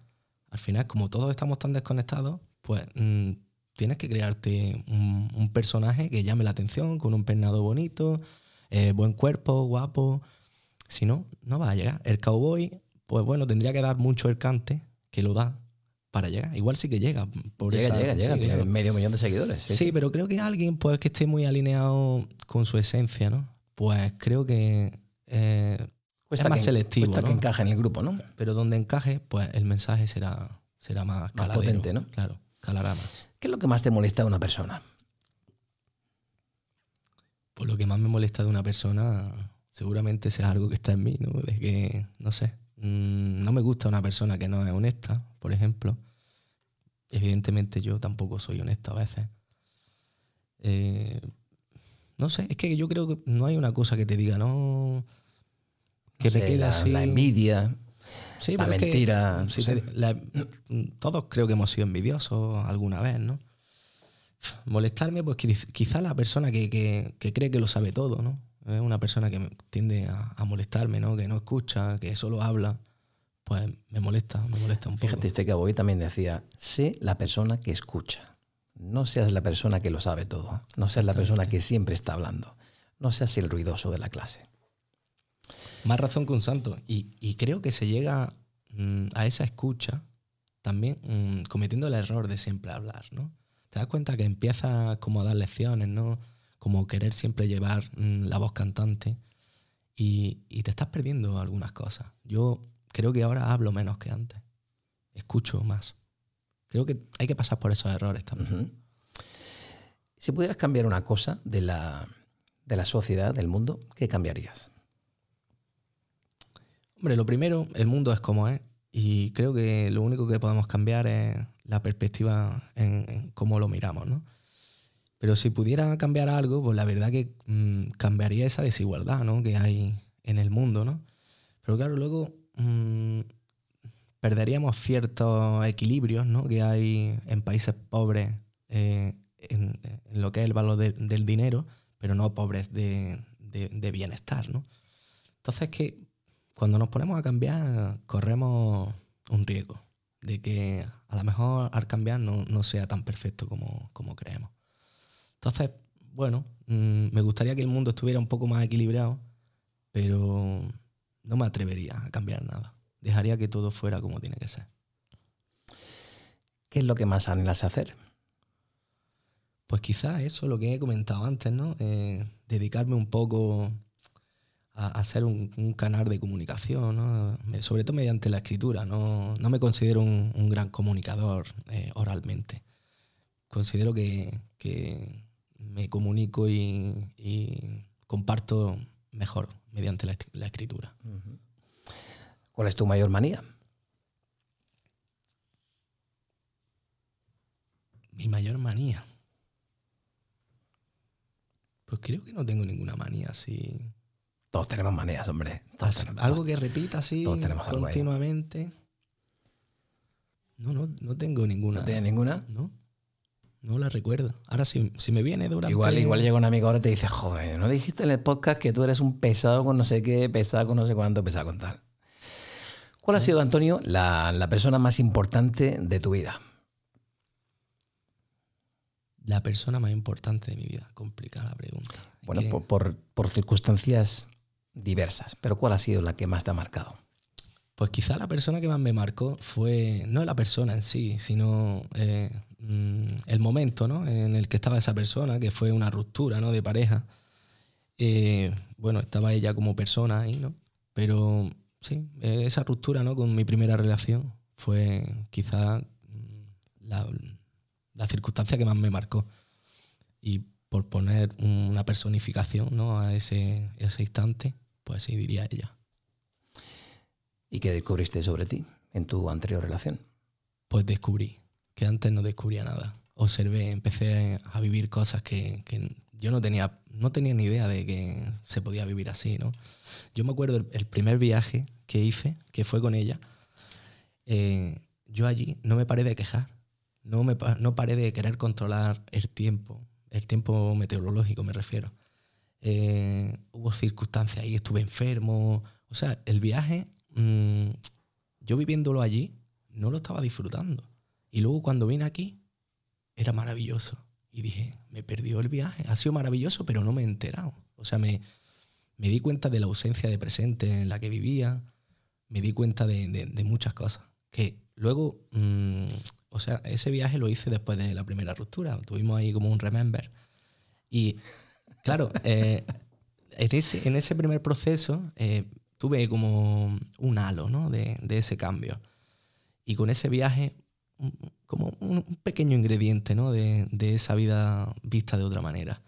al final, como todos estamos tan desconectados, pues mmm, tienes que crearte un, un, personaje que llame la atención, con un peinado bonito, eh, buen cuerpo, guapo. Si no, no va a llegar. El cowboy, pues bueno, tendría que dar mucho el cante, que lo da, para llegar. Igual sí que llega. Por llega, esa, llega, llega. sí, Tiene creo. medio millón de seguidores. Sí, sí, pero creo que alguien pues, que esté muy alineado con su esencia, ¿no? Pues creo que eh, cuesta es más que, selectivo. Cuesta ¿no? que encaje en el grupo, ¿no? Pero donde encaje, pues el mensaje será, será más, más potente, ¿no? Claro, calará más. ¿Qué es lo que más te molesta de una persona? Pues lo que más me molesta de una persona seguramente sea algo que está en mí, ¿no? De que, no sé, mmm, no me gusta una persona que no es honesta, por ejemplo. Evidentemente yo tampoco soy honesto a veces. Eh, no sé, es que yo creo que no hay una cosa que te diga, no. Que te quede la, así. La envidia. Sí, la es mentira. Que, la, todos creo que hemos sido envidiosos alguna vez, ¿no? Molestarme, pues quizá la persona que, que, que, cree que lo sabe todo, ¿no? Es una persona que tiende a, a, molestarme, ¿no? Que no escucha, que solo habla. Pues me molesta, me molesta un poco. Fíjate, este cowboy también decía, sé la persona que escucha. No seas la persona que lo sabe todo. No seas la persona que siempre está hablando. No seas el ruidoso de la clase. Más razón que un santo. Y, creo que se llega mmm, a esa escucha también mmm, cometiendo el error de siempre hablar, ¿no? Te das cuenta que empiezas como a dar lecciones, ¿no? Como querer siempre llevar mmm, la voz cantante y, te estás perdiendo algunas cosas. Yo creo que ahora hablo menos que antes. Escucho más. Creo que hay que pasar por esos errores también. Si pudieras cambiar una cosa de la, de la sociedad, del mundo, ¿qué cambiarías? Hombre, lo primero, el mundo es como es y creo que lo único que podemos cambiar es la perspectiva en, cómo lo miramos, ¿no? Pero si pudiera cambiar algo, pues la verdad que mmm, cambiaría esa desigualdad ¿no? que hay en el mundo, ¿no? Pero claro, luego mmm, perderíamos ciertos equilibrios ¿no? que hay en países pobres eh, en, lo que es el valor de, del dinero, pero no pobres de, de, de bienestar, ¿no? Entonces que cuando nos ponemos a cambiar, corremos un riesgo de que a lo mejor al cambiar no, no sea tan perfecto como, como creemos. Entonces, bueno, mmm, me gustaría que el mundo estuviera un poco más equilibrado, pero no me atrevería a cambiar nada. Dejaría que todo fuera como tiene que ser. ¿Qué es lo que más anhelas hacer? Pues quizás eso, lo que he comentado antes, ¿no? Eh, dedicarme un poco a, a ser un, un, canal de comunicación, ¿no? sobre todo mediante la escritura. No, no me considero un, un gran comunicador eh, oralmente. Considero que, que me comunico y, y, comparto mejor mediante la, la escritura. Uh -huh. ¿Cuál es tu mayor manía? Mi mayor manía. Pues creo que no tengo ninguna manía así. Todos tenemos manías, hombre. Todos tenemos, algo que repita así todos tenemos continuamente. No, no, no tengo ninguna. ¿No tienes ninguna? No. No la recuerdo. Ahora si, si me viene durante... Igual, igual llega un amigo ahora y te dice, joder, ¿no dijiste en el podcast que tú eres un pesado con no sé qué, pesado con no sé cuánto, pesado con tal? ¿Cuál ha sido, Antonio, la, la persona más importante de tu vida? La persona más importante de mi vida. Complicada la pregunta. Bueno, por- por circunstancias diversas, pero ¿cuál ha sido la que más te ha marcado? Pues quizá la persona que más me marcó fue, no la persona en sí, sino eh, mm, el momento ¿no? en el que estaba esa persona, que fue una ruptura ¿no? de pareja. Eh, bueno, estaba ella como persona ahí, ¿no? Pero sí, eh, esa ruptura ¿no? con mi primera relación fue quizá mm, la, la circunstancia que más me marcó. Y por poner una personificación ¿no? a ese, ese instante, pues sí diría ella. ¿Y qué descubriste sobre ti en tu anterior relación? pues descubrí que antes no descubría nada. Observé, empecé a vivir cosas que, que yo no tenía, no tenía ni idea de que se podía vivir así, ¿no? Yo me acuerdo el, el primer viaje que hice, que fue con ella, eh, yo allí no me paré de quejar, no, me, no paré de querer controlar el tiempo, el tiempo meteorológico me refiero. Eh, hubo circunstancias ahí, estuve enfermo, o sea, el viaje, mm, yo viviéndolo allí, no lo estaba disfrutando. Y luego cuando vine aquí, era maravilloso. Y dije, me perdió el viaje. Ha sido maravilloso, pero no me he enterado. O sea, me, me di cuenta de la ausencia de presente en la que vivía. Me di cuenta de, muchas cosas. Que luego, mm, o sea, ese viaje lo hice después de la primera ruptura. Tuvimos ahí como un remember. Y claro, eh, en, ese, primer proceso eh, tuve como un halo ¿no? de, ese cambio. Y con ese viaje, como un pequeño ingrediente ¿no? de, esa vida vista de otra manera.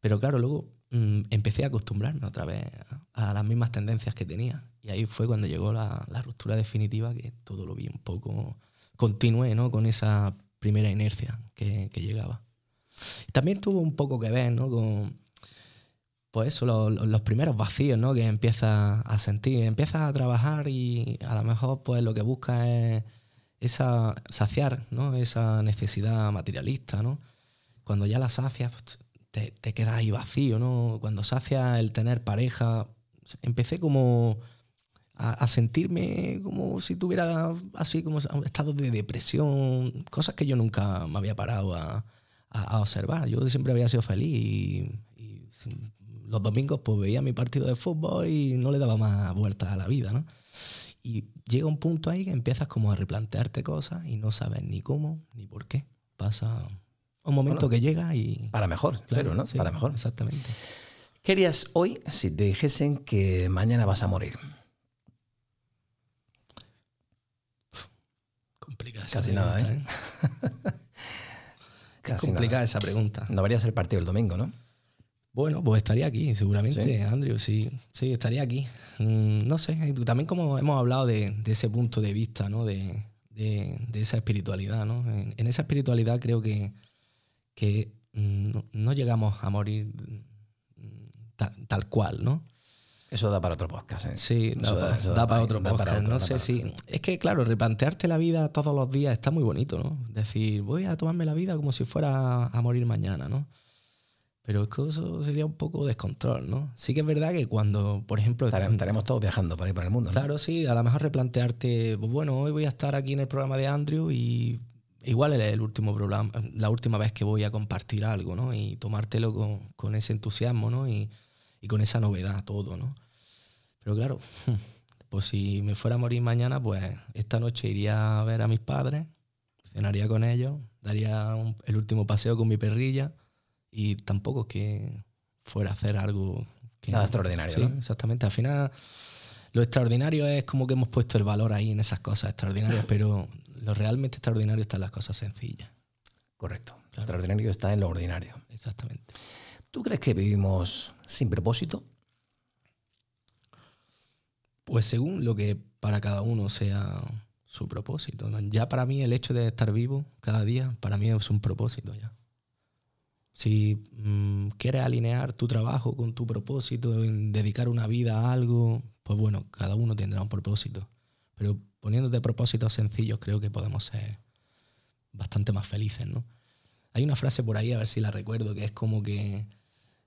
Pero claro, luego mm, empecé a acostumbrarme otra vez a las mismas tendencias que tenía. Y ahí fue cuando llegó la, ruptura definitiva, que todo lo vi un poco. Continué ¿no? con esa primera inercia que llegaba. También tuvo un poco que ver ¿no? con pues eso, lo- lo- los primeros vacíos ¿no? que empiezas a sentir. Empiezas a trabajar y a lo mejor pues lo que buscas es esa, saciar ¿no? esa necesidad materialista. ¿no? Cuando ya la sacias, pues, te, quedas ahí vacío. ¿no? Cuando sacias el tener pareja, empecé como a, sentirme como si tuviera así como estados de depresión, cosas que yo nunca me había parado a, a- a observar. Yo siempre había sido feliz y, y los domingos pues veía mi partido de fútbol y no le daba más vueltas a la vida, ¿no? Y llega un punto ahí que empiezas como a replantearte cosas y no sabes ni cómo ni por qué. Pasa un momento Bueno, que llega y... Para mejor, claro, ¿no? sí, Para mejor. Exactamente. ¿Qué harías hoy si te dijesen que mañana vas a morir? Complicada esa Casi nada, pregunta, Es complicada esa pregunta. No verías el partido el domingo, ¿no? Bueno, pues estaría aquí, seguramente, ¿Sí? Andrew, sí, sí, estaría aquí. Mm, no sé, también como hemos hablado de, de ese punto de vista, ¿no? De, de- de esa espiritualidad, ¿no? En, en esa espiritualidad creo que, que mm, no, no llegamos a morir mm, ta- tal cual, ¿no? Eso da para otro podcast, ¿eh? Sí, Eso da, da- da da para pa- otro da para podcast. otro, no sé para si. Es que, claro, replantearte la vida todos los días está muy bonito, ¿no? Decir, voy a tomarme la vida como si fuera a morir mañana, ¿no? Pero es que eso sería un poco descontrol, ¿no? Sí que es verdad que cuando, por ejemplo. Estaremos, estaremos todos viajando por ahí por el mundo, ¿no? Claro, sí, a lo mejor replantearte, pues bueno, hoy voy a estar aquí en el programa de Andrew y igual es el último programa, la última vez que voy a compartir algo, ¿no? Y tomártelo con, con ese entusiasmo, ¿no? Y, y con esa novedad todo, ¿no? Pero claro, (laughs) pues si me fuera a morir mañana, pues esta noche iría a ver a mis padres, cenaría con ellos, daría un- el último paseo con mi perrilla y tampoco es que fuera a hacer algo que... Nada extraordinario, Sí, ¿no? exactamente. Al final, lo extraordinario es como que hemos puesto el valor ahí en esas cosas extraordinarias, (laughs) pero lo realmente extraordinario está en las cosas sencillas. Correcto. Lo extraordinario está en lo ordinario. Exactamente. ¿Tú crees que vivimos sin propósito? Pues según lo que para cada uno sea su propósito. Ya para mí el hecho de estar vivo cada día, para mí es un propósito ya. Si mm, quieres alinear tu trabajo con tu propósito, dedicar una vida a algo, pues bueno, cada uno tendrá un propósito. Pero poniéndote propósitos sencillos, creo que podemos ser bastante más felices, ¿no? Hay una frase por ahí, a ver si la recuerdo, que es como que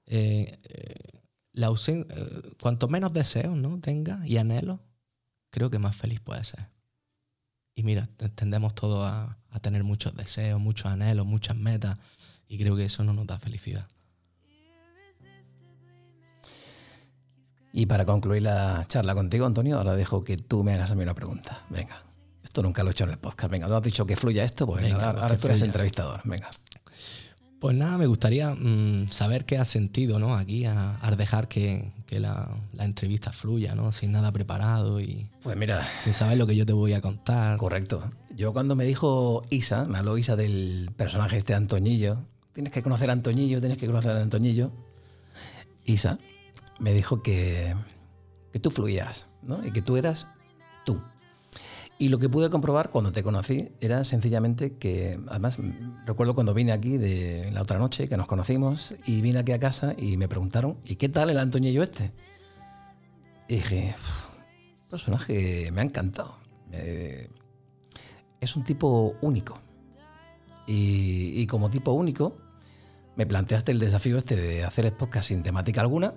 eh, eh, la eh, cuanto menos deseos ¿no? tenga y anhelos, creo que más feliz puede ser. Y mira, tendemos todos a, a tener muchos deseos, muchos anhelos, muchas metas, y creo que eso no nos da felicidad. Y para concluir la charla contigo, Antonio, ahora dejo que tú me hagas a mí una pregunta. Venga, esto nunca lo he hecho en el podcast. Venga, ¿no has dicho que fluya esto? Pues venga, ahora, tú eres entrevistador. Venga. Pues nada, me gustaría mm, saber qué has sentido ¿no? aquí al dejar que, la, entrevista fluya, ¿no? sin nada preparado y pues mira, sin saber lo que yo te voy a contar. Correcto. Yo cuando me dijo Isa, me habló Isa del personaje este Antoñillo, tienes que conocer a Antoñillo, tienes que conocer a Antoñillo. Isa me dijo que, que tú fluías ¿no? y que tú eras tú. Y lo que pude comprobar cuando te conocí era sencillamente que, además, recuerdo cuando vine aquí de la otra noche, que nos conocimos, y vine aquí a casa y me preguntaron, ¿y qué tal el Antoñillo este? Y dije, personaje me ha encantado. es un tipo único. Y, como tipo único, me planteaste el desafío este de hacer el podcast sin temática alguna.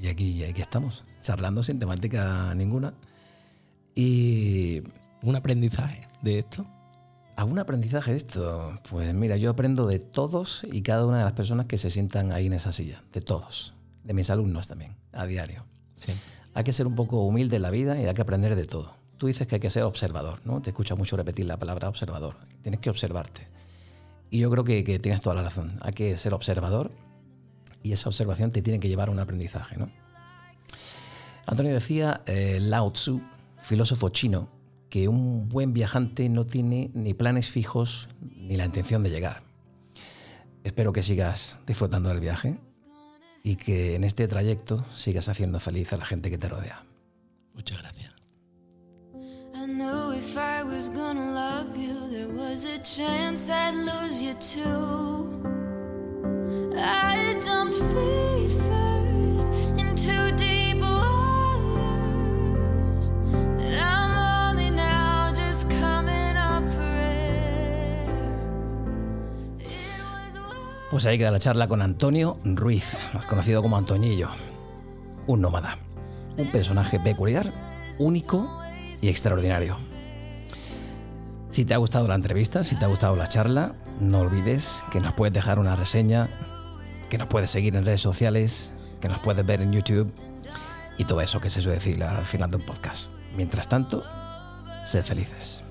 Y aquí, aquí estamos, charlando sin temática ninguna. Y un aprendizaje de esto. ¿Algún aprendizaje de esto? Pues mira, yo aprendo de todos y cada una de las personas que se sientan ahí en esa silla, de todos, de mis alumnos también, a diario. Hay que ser un poco humilde en la vida y hay que aprender de todo. Tú dices que hay que ser observador, ¿no? Te escucha mucho repetir la palabra observador. Tienes que observarte. Y yo creo que, tienes toda la razón. Hay que ser observador y esa observación te tiene que llevar a un aprendizaje, ¿no? Antonio decía, eh, Lao Tzu filósofo chino, que un buen viajante no tiene ni planes fijos ni la intención de llegar. Espero que sigas disfrutando del viaje y que en este trayecto sigas haciendo feliz a la gente que te rodea. Muchas gracias. Pues ahí queda la charla con Antonio Ruiz, más conocido como Antoñillo, un nómada, un personaje peculiar, único y extraordinario. Si te ha gustado la entrevista, si te ha gustado la charla, no olvides que nos puedes dejar una reseña, que nos puedes seguir en redes sociales, que nos puedes ver en YouTube y todo eso que se suele decir al final de un podcast. Mientras tanto, sed felices.